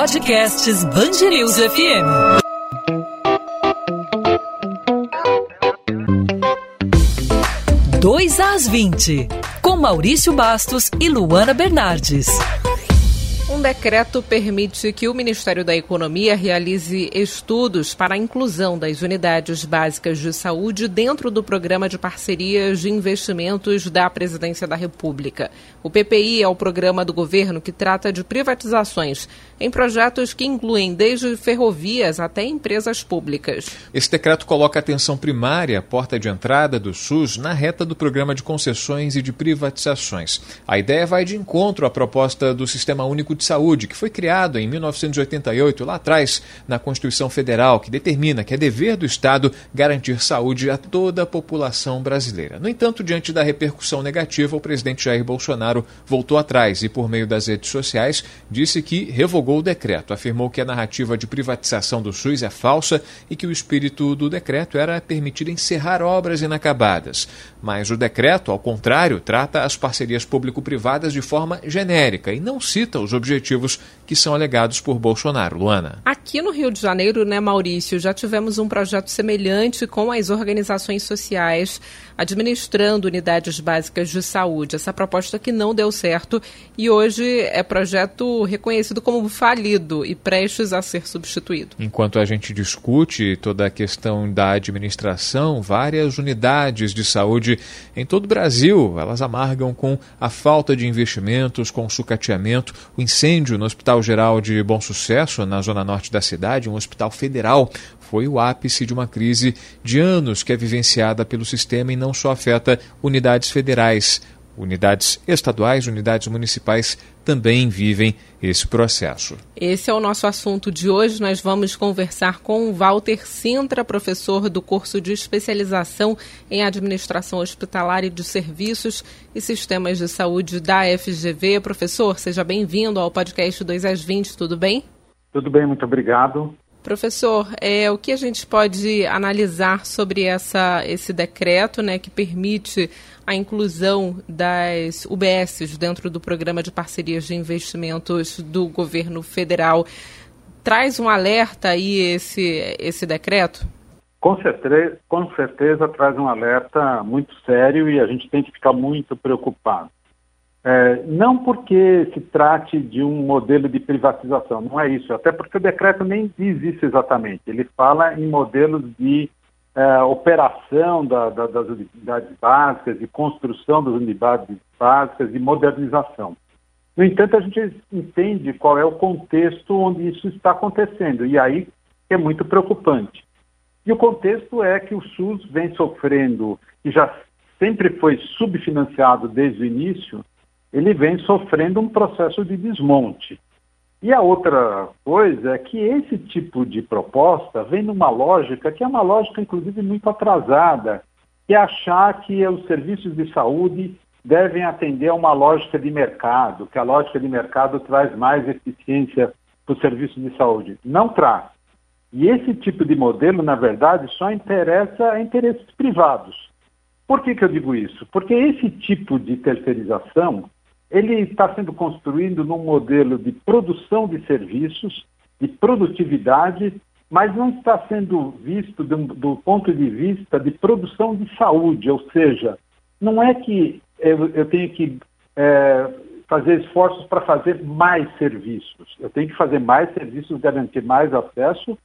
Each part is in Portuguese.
Podcasts Bangerils FM. Dois às 20, com Maurício Bastos e Luana Bernardes. Um decreto permite que o Ministério da Economia realize estudos para a inclusão das unidades básicas de saúde dentro do programa de parcerias de investimentos da Presidência da República. O PPI é o programa do governo que trata de privatizações em projetos que incluem desde ferrovias até empresas públicas. Esse decreto coloca a atenção primária, porta de entrada do SUS, na reta do programa de concessões e de privatizações. A ideia vai de encontro à proposta do Sistema Único de Saúde, que foi criado em 1988, lá atrás, na Constituição Federal, que determina que é dever do Estado garantir saúde a toda a população brasileira. No entanto, diante da repercussão negativa, o presidente Jair Bolsonaro voltou atrás e, por meio das redes sociais, disse que revogou o decreto, afirmou que a narrativa de privatização do SUS é falsa e que o espírito do decreto era permitir encerrar obras inacabadas. Mas o decreto, ao contrário, trata as parcerias público-privadas de forma genérica e não cita os objetivos que são alegados por Bolsonaro. Luana. Aqui no Rio de Janeiro, né, Maurício, já tivemos um projeto semelhante com as organizações sociais administrando unidades básicas de saúde. Essa proposta que não deu certo e hoje é projeto reconhecido como falido e prestes a ser substituído. Enquanto a gente discute toda a questão da administração, várias unidades de saúde em todo o Brasil, elas amargam com a falta de investimentos, com o sucateamento, o incêndio no Hospital Geral de Bom Sucesso, na zona norte da cidade, um hospital federal, foi o ápice de uma crise de anos que é vivenciada pelo sistema e não só afeta unidades federais. Unidades estaduais, unidades municipais também vivem esse processo. Esse é o nosso assunto de hoje. Nós vamos conversar com Walter Sintra, professor do curso de especialização em administração hospitalar e de serviços e sistemas de saúde da FGV. Professor, seja bem-vindo ao podcast 2 às 20, tudo bem? Tudo bem, muito obrigado. Professor, é, o que a gente pode analisar sobre essa, esse decreto né, que permite a inclusão das UBSs dentro do programa de parcerias de investimentos do governo federal? Traz um alerta aí esse, esse decreto? Com certeza, com certeza traz um alerta muito sério e a gente tem que ficar muito preocupado. É, não porque se trate de um modelo de privatização, não é isso, até porque o decreto nem diz isso exatamente. Ele fala em modelos de é, operação da, da, das unidades básicas, de construção das unidades básicas, de modernização. No entanto, a gente entende qual é o contexto onde isso está acontecendo, e aí é muito preocupante. E o contexto é que o SUS vem sofrendo, e já sempre foi subfinanciado desde o início, ele vem sofrendo um processo de desmonte. E a outra coisa é que esse tipo de proposta vem numa lógica que é uma lógica, inclusive, muito atrasada, que é achar que os serviços de saúde devem atender a uma lógica de mercado, que a lógica de mercado traz mais eficiência para os serviços de saúde. Não traz. E esse tipo de modelo, na verdade, só interessa a interesses privados. Por que, que eu digo isso? Porque esse tipo de terceirização ele está sendo construído num modelo de produção de serviços, de produtividade, mas não está sendo visto do, do ponto de vista de produção de saúde, ou seja, não é que eu, eu tenho que é, fazer esforços para fazer mais serviços. Eu tenho que fazer mais serviços, garantir mais acesso,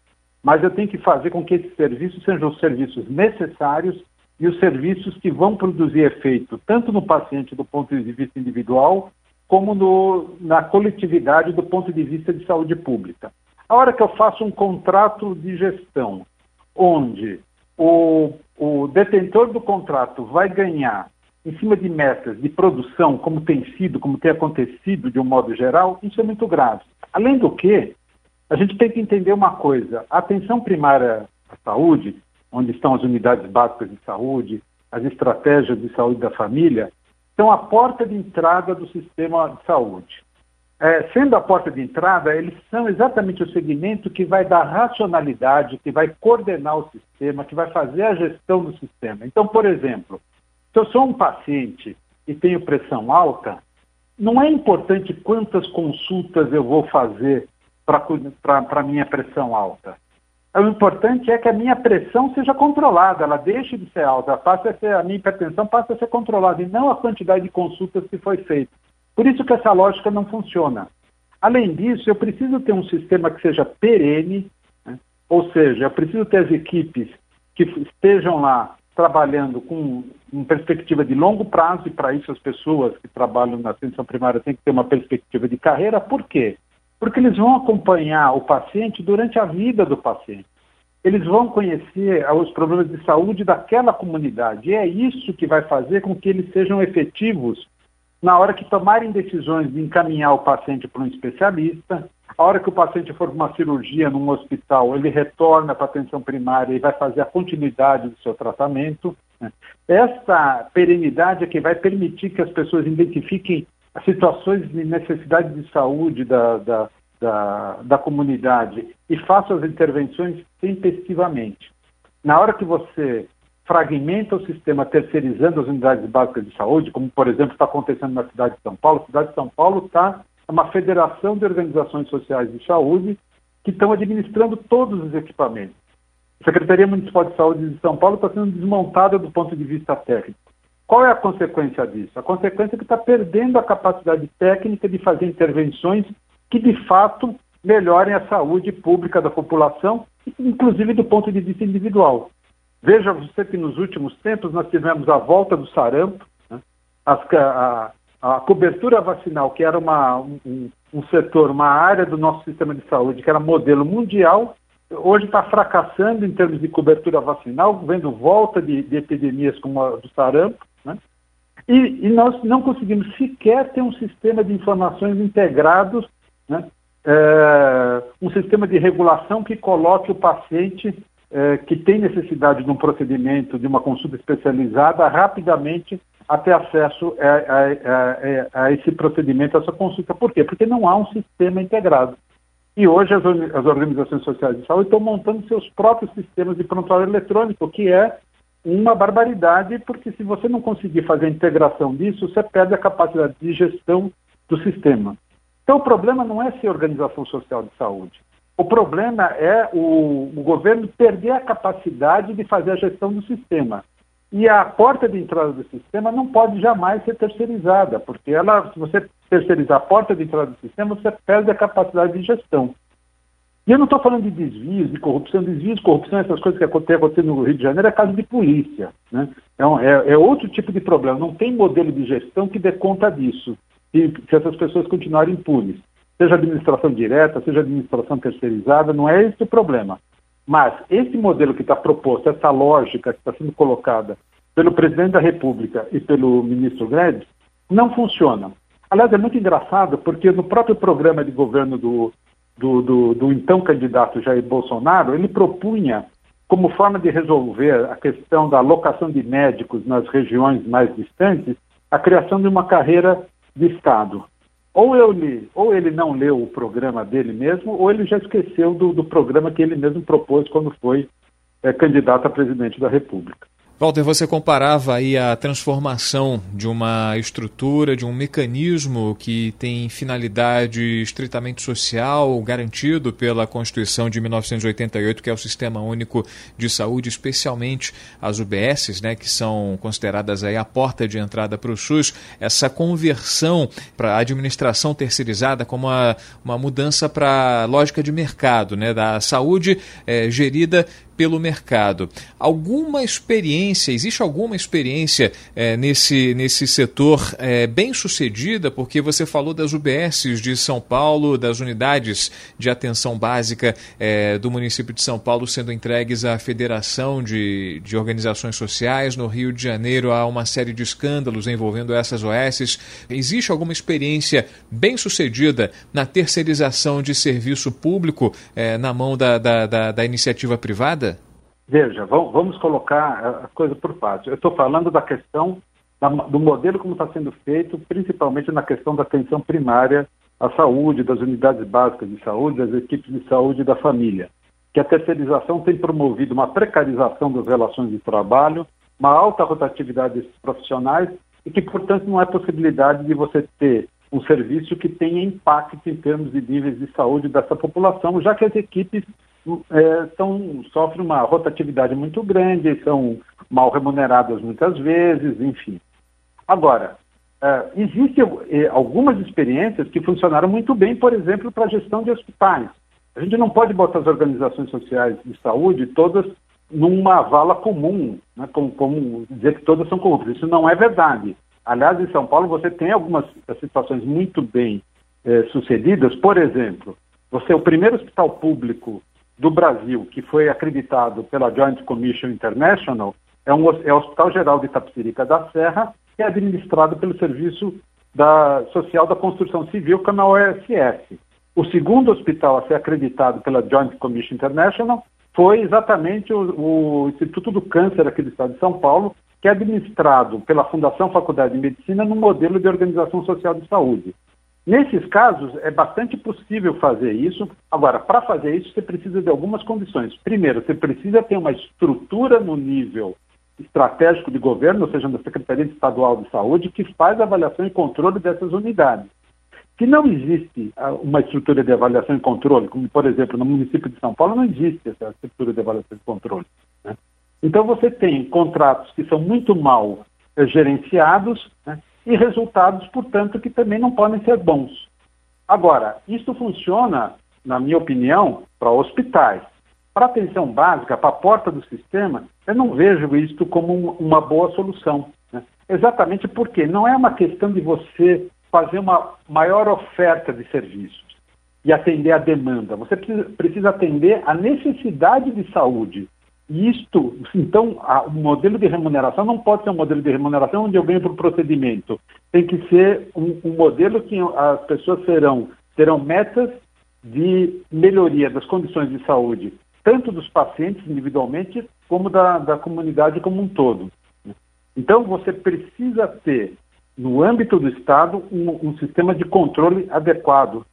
mas eu tenho que fazer com que esses serviços sejam os serviços necessários e os serviços que vão produzir efeito tanto no paciente do ponto de vista individual, como no, na coletividade do ponto de vista de saúde pública. A hora que eu faço um contrato de gestão, onde o, o detentor do contrato vai ganhar em cima de metas de produção, como tem sido, como tem acontecido de um modo geral, isso é muito grave. Além do que, a gente tem que entender uma coisa: a atenção primária à saúde onde estão as unidades básicas de saúde, as estratégias de saúde da família, são a porta de entrada do sistema de saúde. É, sendo a porta de entrada, eles são exatamente o segmento que vai dar racionalidade, que vai coordenar o sistema, que vai fazer a gestão do sistema. Então, por exemplo, se eu sou um paciente e tenho pressão alta, não é importante quantas consultas eu vou fazer para a minha pressão alta. O importante é que a minha pressão seja controlada, ela deixe de ser alta, passe a, ser, a minha hipertensão passe a ser controlada, e não a quantidade de consultas que foi feita. Por isso que essa lógica não funciona. Além disso, eu preciso ter um sistema que seja perene, né? ou seja, eu preciso ter as equipes que estejam lá trabalhando com uma perspectiva de longo prazo, e para isso as pessoas que trabalham na atenção primária têm que ter uma perspectiva de carreira. Por quê? Porque eles vão acompanhar o paciente durante a vida do paciente. Eles vão conhecer os problemas de saúde daquela comunidade. E é isso que vai fazer com que eles sejam efetivos na hora que tomarem decisões de encaminhar o paciente para um especialista, a hora que o paciente for para uma cirurgia num hospital, ele retorna para a atenção primária e vai fazer a continuidade do seu tratamento. Né? Essa perenidade é que vai permitir que as pessoas identifiquem as situações de necessidade de saúde da, da, da, da comunidade e faça as intervenções tempestivamente. Na hora que você fragmenta o sistema terceirizando as unidades básicas de saúde, como por exemplo está acontecendo na cidade de São Paulo, a cidade de São Paulo está uma federação de organizações sociais de saúde que estão administrando todos os equipamentos. A Secretaria Municipal de Saúde de São Paulo está sendo desmontada do ponto de vista técnico. Qual é a consequência disso? A consequência é que está perdendo a capacidade técnica de fazer intervenções que, de fato, melhorem a saúde pública da população, inclusive do ponto de vista individual. Veja você que nos últimos tempos nós tivemos a volta do sarampo, né? As, a, a, cobertura vacinal, que era uma, um, um setor, uma área do nosso sistema de saúde, que era modelo mundial, hoje está fracassando em termos de cobertura vacinal, vendo volta de, de epidemias como a do sarampo, né? E, e, nós não conseguimos sequer ter um sistema de informações integrados, né? é, um sistema de regulação que coloque o paciente é, que tem necessidade de um procedimento, de uma consulta especializada, rapidamente a ter acesso a, a, a, a esse procedimento, a essa consulta. Por quê? Porque não há um sistema integrado. E hoje as, as organizações sociais de saúde estão montando seus próprios sistemas de prontuário eletrônico, que é uma barbaridade, porque se você não conseguir fazer a integração disso, você perde a capacidade de gestão do sistema. Então, o problema não é ser organização social de saúde. O problema é o, o governo perder a capacidade de fazer a gestão do sistema. E a porta de entrada do sistema não pode jamais ser terceirizada, porque ela, se você terceirizar a porta de entrada do sistema, você perde a capacidade de gestão. E eu não estou falando de desvios, de corrupção, desvios, corrupção, essas coisas que têm acontecido no Rio de Janeiro é caso de polícia. Né? É, um, é, é, outro tipo de problema. Não tem modelo de gestão que dê conta disso, se, se essas pessoas continuarem impunes. Seja administração direta, seja administração terceirizada, não é esse o problema. Mas esse modelo que está proposto, essa lógica que está sendo colocada pelo presidente da República e pelo ministro Guedes, não funciona. Aliás, é muito engraçado porque no próprio programa de governo do, do, do, do então candidato Jair Bolsonaro, ele propunha, como forma de resolver a questão da alocação de médicos nas regiões mais distantes, a criação de uma carreira de Estado. Ou ele, ou ele não leu o programa dele mesmo, ou ele já esqueceu do, do programa que ele mesmo propôs quando foi é, candidato a presidente da República. Walter, você comparava aí a transformação de uma estrutura, de um mecanismo que tem finalidade estritamente social, garantido pela Constituição de 1988, que é o Sistema Único de Saúde, especialmente as UBSs, né, que são consideradas aí a porta de entrada para o SUS, essa conversão para a administração terceirizada como uma, uma mudança para a lógica de mercado, né, da saúde é, gerida pelo mercado. Alguma experiência, existe alguma experiência é, nesse, nesse setor é, bem sucedida? Porque você falou das UBSs de São Paulo, das unidades de atenção básica é, do município de São Paulo sendo entregues à Federação de, de Organizações Sociais. No Rio de Janeiro há uma série de escândalos envolvendo essas OSs. Existe alguma experiência bem sucedida na terceirização de serviço público na mão da, da, da, da iniciativa privada? Veja, vamos colocar as coisas por partes. Eu estou falando da questão do modelo como está sendo feito, principalmente na questão da atenção primária à saúde, das unidades básicas de saúde, das equipes de saúde e da família. Que a terceirização tem promovido uma precarização das relações de trabalho, uma alta rotatividade desses profissionais e que, portanto, não é possibilidade de você ter um serviço que tenha impacto em termos de níveis de saúde dessa população, já que as equipes é, são, sofrem uma rotatividade muito grande, são mal remuneradas muitas vezes, enfim. Agora, é, existem é, algumas experiências que funcionaram muito bem, por exemplo, para a gestão de hospitais. A gente não pode botar as organizações sociais de saúde todas numa vala comum, né, como, como dizer que todas são corruptas. Isso não é verdade. Aliás, em São Paulo você tem algumas situações muito bem é, sucedidas. Por exemplo, você o primeiro hospital público do Brasil que foi acreditado pela Joint Commission International é, um, é o Hospital Geral de Itapecerica da Serra, que é administrado pelo Serviço da, Social da Construção Civil, que é na OSS. O segundo hospital a ser acreditado pela Joint Commission International foi exatamente o, o Instituto do Câncer aqui do Estado de São Paulo, que é administrado pela Fundação Faculdade de Medicina no modelo de organização social de saúde. Nesses casos, é bastante possível fazer isso. Agora, para fazer isso, você precisa de algumas condições. Primeiro, você precisa ter uma estrutura no nível estratégico de governo, ou seja, na Secretaria Estadual de Saúde, que faz avaliação e controle dessas unidades. Se não existe ah, uma estrutura de avaliação e controle, como, por exemplo, no município de São Paulo, não existe essa estrutura de avaliação e controle. Né? Então, você tem contratos que são muito mal eh, gerenciados né? E resultados, portanto, que também não podem ser bons. Agora, isso funciona, na minha opinião, para hospitais. Para atenção básica, para a porta do sistema, eu não vejo isto como uma boa solução. Né? Exatamente porque não é uma questão de você fazer uma maior oferta de serviços e atender a demanda. Você precisa, atender a necessidade de saúde. Isto, então, a, o modelo de remuneração não pode ser um modelo de remuneração onde eu ganho por procedimento. Tem que ser um, um modelo que as pessoas serão, terão metas de melhoria das condições de saúde tanto dos pacientes individualmente, como da, da comunidade como um todo. Então, você precisa ter, no âmbito do Estado, um, um sistema de controle adequado.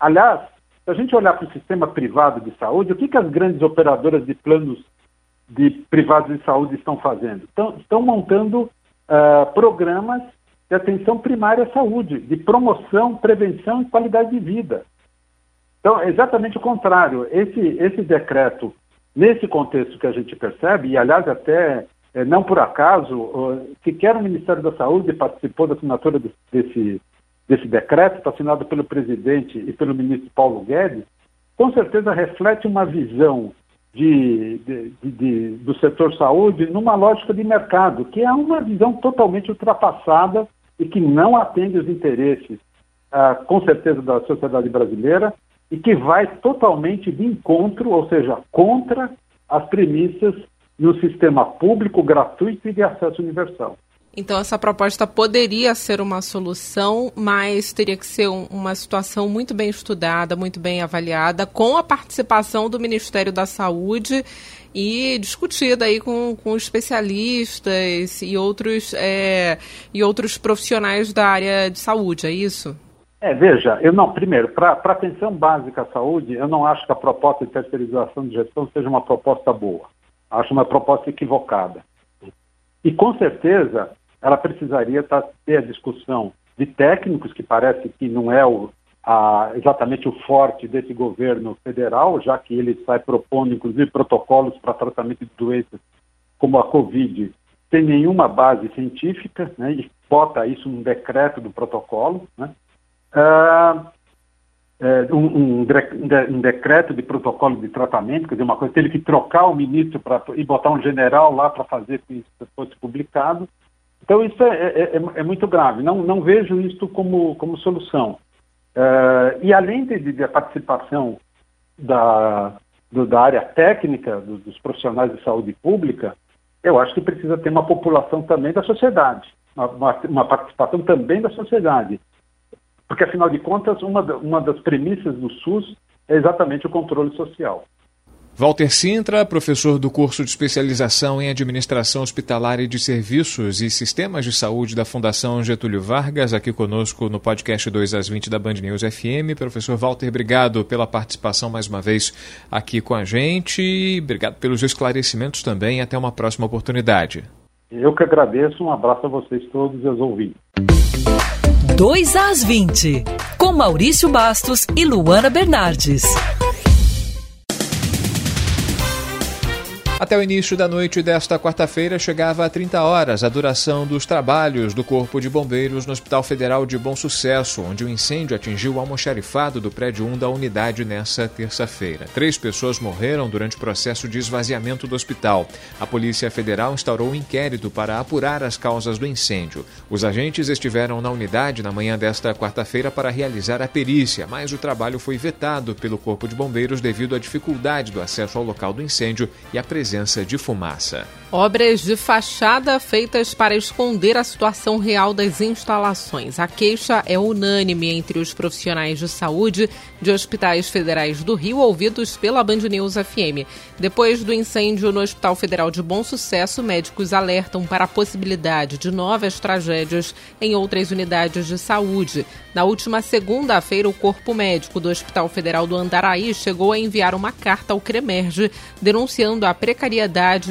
Aliás, se a gente olhar para o sistema privado de saúde, o que, que as grandes operadoras de planos de privados de saúde estão fazendo? Estão, estão montando uh, programas de atenção primária à saúde, de promoção, prevenção e qualidade de vida. Então, é exatamente o contrário. Esse, esse decreto, nesse contexto que a gente percebe, e aliás até é, não por acaso, sequer o Ministério da Saúde participou da assinatura desse, desse decreto, está assinado pelo presidente e pelo ministro Paulo Guedes, com certeza reflete uma visão de, de, de, do setor saúde numa lógica de mercado, que é uma visão totalmente ultrapassada e que não atende os interesses, ah, com certeza, da sociedade brasileira e que vai totalmente de encontro, ou seja, contra as premissas no sistema público, gratuito e de acesso universal. Então, essa proposta poderia ser uma solução, mas teria que ser um, uma situação muito bem estudada, muito bem avaliada, com a participação do Ministério da Saúde e discutida aí com, com especialistas e outros, é, e outros profissionais da área de saúde, é isso? É, veja, eu não, primeiro, para a atenção básica à saúde, eu não acho que a proposta de terceirização de gestão seja uma proposta boa. Acho uma proposta equivocada. E com certeza ela precisaria tá, ter a discussão de técnicos, que parece que não é o, a, exatamente o forte desse governo federal, já que ele sai propondo, inclusive, protocolos para tratamento de doenças como a Covid, sem nenhuma base científica, né, e bota isso num decreto do protocolo. Né, uh, um, um, um, decreto de protocolo de tratamento, quer dizer, uma coisa, teve que trocar o ministro pra, e botar um general lá para fazer que isso fosse publicado. Então, isso é, é, é, é, muito grave. Não, não vejo isso como, como solução. Uh, e além de, de, a participação da, do, da área técnica, do, dos profissionais de saúde pública, eu acho que precisa ter uma população também da sociedade, uma, uma participação também da sociedade. Porque, afinal de contas, uma, uma das premissas do SUS é exatamente o controle social. Walter Sintra, professor do curso de especialização em Administração Hospitalar e de Serviços e Sistemas de Saúde da Fundação Getúlio Vargas, aqui conosco no podcast 2 às 20 da Band News FM. Professor Walter, obrigado pela participação mais uma vez aqui com a gente. Obrigado pelos esclarecimentos também. Até uma próxima oportunidade. Eu que agradeço. Um abraço a vocês todos e aos ouvintes. 2 às 20, com Maurício Bastos e Luana Bernardes. Até o início da noite desta quarta-feira chegava a 30 horas a duração dos trabalhos do Corpo de Bombeiros no Hospital Federal de Bom Sucesso, onde o incêndio atingiu o almoxarifado do prédio 1 da unidade nessa terça-feira. Três pessoas morreram durante o processo de esvaziamento do hospital. A Polícia Federal instaurou um inquérito para apurar as causas do incêndio. Os agentes estiveram na unidade na manhã desta quarta-feira para realizar a perícia, mas o trabalho foi vetado pelo Corpo de Bombeiros devido à dificuldade do acesso ao local do incêndio e à presença presença de fumaça. Obras de fachada feitas para esconder a situação real das instalações. A queixa é unânime entre os profissionais de saúde de hospitais federais do Rio, ouvidos pela Band News FM. Depois do incêndio no Hospital Federal de Bom Sucesso, médicos alertam para a possibilidade de novas tragédias em outras unidades de saúde. Na última segunda-feira, o Corpo Médico do Hospital Federal do Andaraí chegou a enviar uma carta ao CREMERGE denunciando a precariedade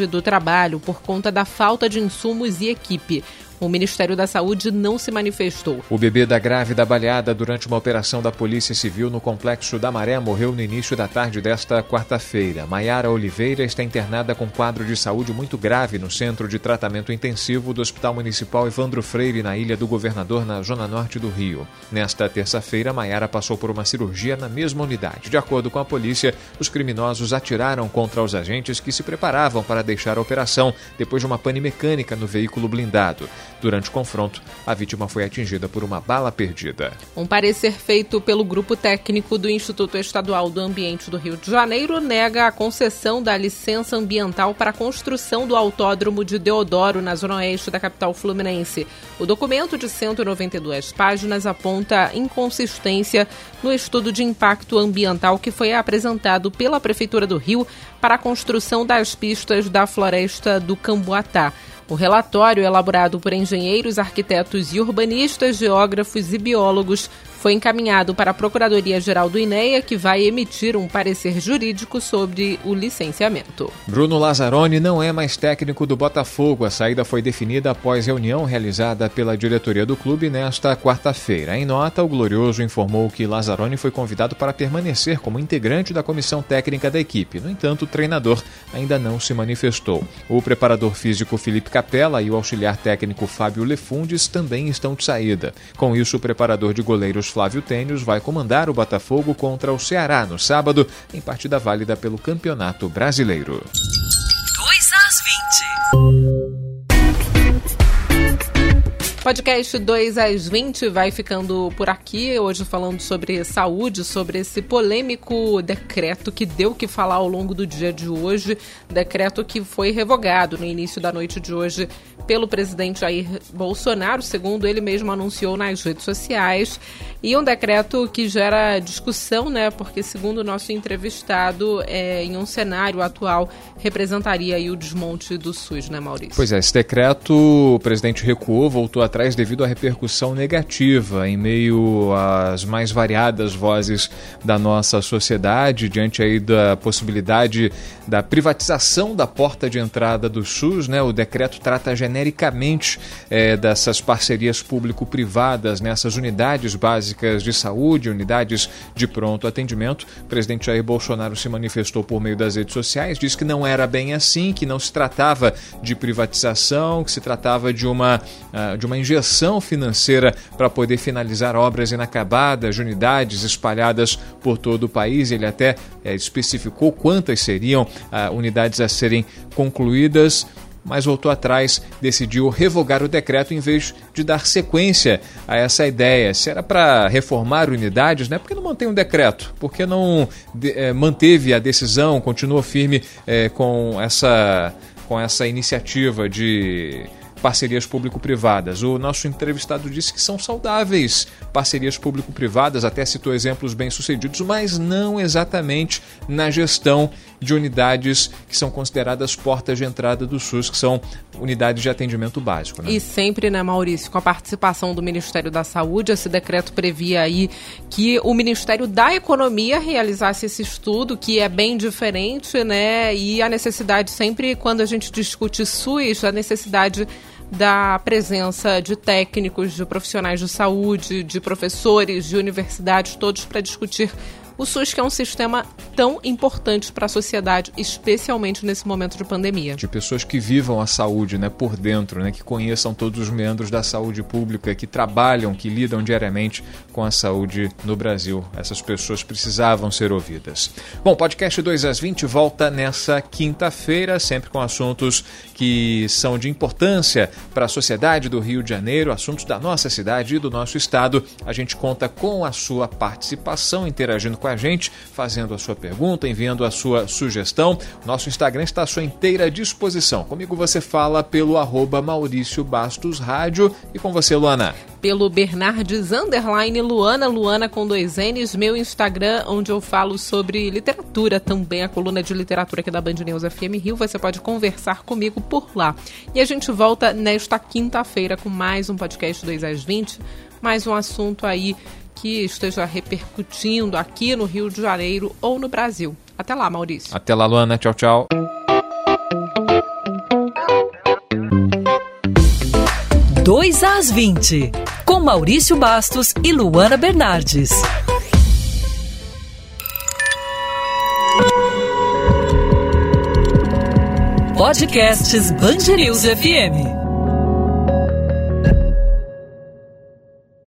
do trabalho por conta da falta de insumos e equipe. O Ministério da Saúde não se manifestou. O bebê da grávida baleada durante uma operação da Polícia Civil no Complexo da Maré morreu no início da tarde desta quarta-feira. Maiara Oliveira está internada com quadro de saúde muito grave no Centro de Tratamento Intensivo do Hospital Municipal Evandro Freire, na Ilha do Governador, na zona norte do Rio. Nesta terça-feira, Maiara passou por uma cirurgia na mesma unidade. De acordo com a polícia, os criminosos atiraram contra os agentes que se preparavam para deixar a operação depois de uma pane mecânica no veículo blindado. Durante o confronto, a vítima foi atingida por uma bala perdida. Um parecer feito pelo grupo técnico do Instituto Estadual do Ambiente do Rio de Janeiro nega a concessão da licença ambiental para a construção do autódromo de Deodoro, na zona oeste da capital fluminense. O documento de 192 páginas aponta inconsistência no estudo de impacto ambiental que foi apresentado pela Prefeitura do Rio para a construção das pistas da floresta do Camboatá. O relatório, elaborado por engenheiros, arquitetos e urbanistas, geógrafos e biólogos, foi encaminhado para a Procuradoria-Geral do INEA, que vai emitir um parecer jurídico sobre o licenciamento. Bruno Lazzaroni não é mais técnico do Botafogo. A saída foi definida após reunião realizada pela diretoria do clube nesta quarta-feira. Em nota, o Glorioso informou que Lazzaroni foi convidado para permanecer como integrante da comissão técnica da equipe. No entanto, o treinador ainda não se manifestou. O preparador físico Felipe Capella e o auxiliar técnico Fábio Lefundes também estão de saída. Com isso, o preparador de goleiros Flávio Tênios vai comandar o Botafogo contra o Ceará no sábado, em partida válida pelo Campeonato Brasileiro. 2 às 20. Podcast 2 às 20 vai ficando por aqui, hoje falando sobre saúde, sobre esse polêmico decreto que deu que falar ao longo do dia de hoje, decreto que foi revogado no início da noite de hoje pelo presidente Jair Bolsonaro, segundo ele mesmo anunciou nas redes sociais, e um decreto que gera discussão, né? Porque segundo o nosso entrevistado, é, em um cenário atual representaria o desmonte do SUS, né, Maurício? Pois é, esse decreto o presidente recuou, voltou atrás devido à repercussão negativa em meio às mais variadas vozes da nossa sociedade diante aí da possibilidade da privatização da porta de entrada do SUS, né? O decreto trata genericamente é, dessas parcerias público-privadas nessas unidades básicas de saúde, unidades de pronto atendimento. O presidente Jair Bolsonaro se manifestou por meio das redes sociais, disse que não era bem assim, que não se tratava de privatização, que se tratava de uma, uh, de uma injeção financeira para poder finalizar obras inacabadas de unidades espalhadas por todo o país. Ele até é, especificou quantas seriam uh, unidades a serem concluídas mas voltou atrás, decidiu revogar o decreto em vez de dar sequência a essa ideia. Se era para reformar unidades, né? por que não mantém um decreto? Por que não de, é, manteve a decisão, continuou firme é, com, essa, com essa iniciativa de parcerias público-privadas. O nosso entrevistado disse que são saudáveis parcerias público-privadas, até citou exemplos bem-sucedidos, mas não exatamente na gestão de unidades que são consideradas portas de entrada do SUS, que são unidades de atendimento básico. Né? E sempre, né, Maurício, com a participação do Ministério da Saúde, esse decreto previa aí que o Ministério da Economia realizasse esse estudo, que é bem diferente, né? E a necessidade sempre, quando a gente discute SUS, a necessidade da presença de técnicos, de profissionais de saúde, de professores, de universidades, todos para discutir o SUS, que é um sistema tão importante para a sociedade, especialmente nesse momento de pandemia. De pessoas que vivam a saúde né, por dentro, né, que conheçam todos os membros da saúde pública, que trabalham, que lidam diariamente com a saúde no Brasil. Essas pessoas precisavam ser ouvidas. Bom, podcast 2 às 20 volta nessa quinta-feira, sempre com assuntos que são de importância para a sociedade do Rio de Janeiro, assuntos da nossa cidade e do nosso estado. A gente conta com a sua participação, interagindo com a gente, fazendo a sua pergunta, enviando a sua sugestão. Nosso Instagram está à sua inteira disposição. Comigo você fala pelo arroba Maurício Bastos Rádio e com você, Luana pelo Bernardes Underline Luana, Luana com dois N's, meu Instagram, onde eu falo sobre literatura também, a coluna de literatura aqui da Band News FM Rio. Você pode conversar comigo por lá. E a gente volta nesta quinta-feira com mais um podcast 2 às 20, mais um assunto aí que esteja repercutindo aqui no Rio de Janeiro ou no Brasil. Até lá, Maurício. Até lá, Luana. Tchau, tchau. 2 às 20, com Maurício Bastos e Luana Bernardes. Podcasts Band News FM.